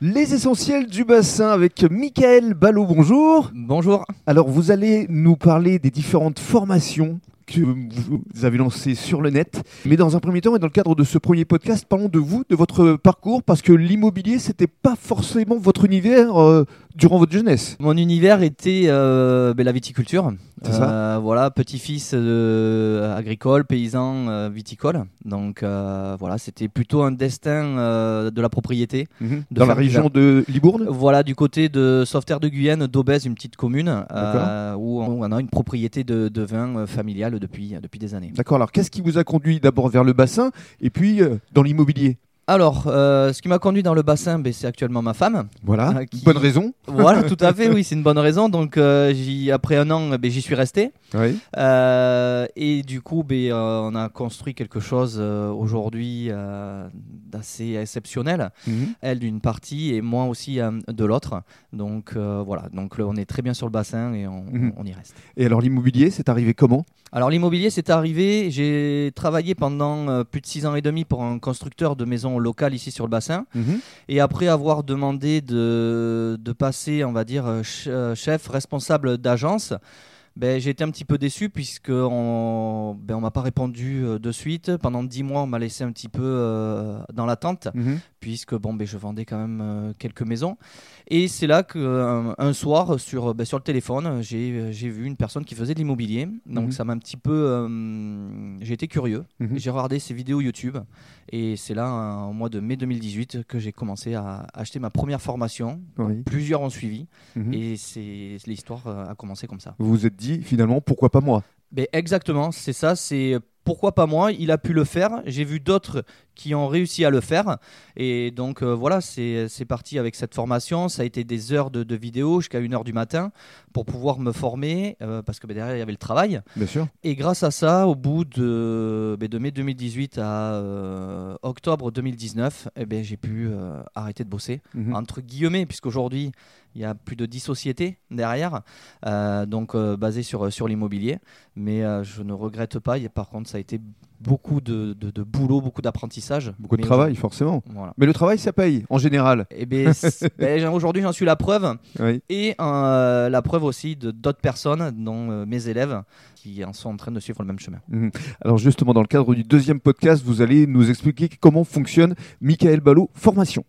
Les essentiels du bassin avec Michael Ballot, bonjour. Bonjour. Alors vous allez nous parler des différentes formations que vous avez lancées sur le net. Mais dans un premier temps et dans le cadre de ce premier podcast, parlons de vous, de votre parcours, parce que l'immobilier, c'était pas forcément votre univers euh, durant votre jeunesse. Mon univers était euh, ben, la viticulture. C'est ça Euh, Voilà, petit-fils euh, agricole, paysan euh, viticole. Donc voilà, c'était plutôt un destin de la propriété. Mhm. De Dans la région de Libourne Voilà, du côté de Sauveterre de Guyenne, d'Aubèze, une petite commune où on, on a une propriété de, de vin familiale depuis, depuis des années. D'accord, alors qu'est-ce qui vous a conduit d'abord vers le bassin et puis dans l'immobilier? Alors, euh, ce qui m'a conduit dans le bassin, ben, c'est actuellement ma femme. Voilà, Ah, qui- bonne raison. Voilà, tout à fait, oui, c'est une bonne raison. Donc, euh, après un an, ben, j'y suis resté. Oui. Euh, et du coup, ben, on a construit quelque chose aujourd'hui d'assez exceptionnel. Mhm. Elle d'une partie et moi aussi de l'autre. Donc voilà, donc on est très bien sur le bassin et on, Mhm. on y reste. Et alors l'immobilier, c'est arrivé comment? Alors l'immobilier, c'est arrivé. J'ai travaillé pendant euh, plus de six ans et demi pour un constructeur de maisons locales ici sur le bassin. Mhm. Et après avoir demandé de, de passer, on va dire, euh, ch- euh, chef, responsable d'agence, ben, j'ai été un petit peu déçu puisque on ben, on m'a pas répondu euh, de suite. Pendant dix mois, on m'a laissé un petit peu euh, dans l'attente Mhm. puisque bon, ben, je vendais quand même euh, quelques maisons. Et c'est là qu'un un soir, sur, ben, sur le téléphone, j'ai j'ai vu une personne qui faisait de l'immobilier. Donc Mhm. ça m'a un petit peu... j'ai été curieux. Mhm. J'ai regardé ses vidéos YouTube. Et c'est là, au mois de mai 2018, que j'ai commencé à acheter ma première formation. Oui. Plusieurs ont suivi. Et c'est l'histoire a commencé comme ça. Vous vous êtes dit finalement pourquoi pas moi? Ben, exactement, c'est ça. C'est pourquoi pas moi? Il a pu le faire. J'ai vu d'autres qui ont réussi à le faire. Et donc euh, voilà, c'est parti avec cette formation. Ça a été des heures de, de vidéos jusqu'à 1h du matin pour pouvoir me former euh, parce que ben, derrière il y avait le travail. Bien sûr. Et grâce à ça, au bout de, de mai 2018 à euh, octobre 2019, eh ben, j'ai pu arrêter de bosser Mhm. entre guillemets, puisqu'aujourd'hui, il y a plus de 10 sociétés derrière, donc basées sur, sur l'immobilier. Mais je ne regrette pas. Par contre, ça a été beaucoup de, de- de boulot, beaucoup d'apprentissage. Beaucoup de travail, forcément. Voilà. Mais le travail, ça paye, en général. Et ben, ben, aujourd'hui, j'en suis la preuve. Oui. Et euh, la preuve aussi de d'autres personnes, dont euh, mes élèves, qui en sont en train de suivre le même chemin. Mhm. Alors justement, dans le cadre du deuxième podcast, vous allez nous expliquer comment fonctionne Michael Ballot Formation.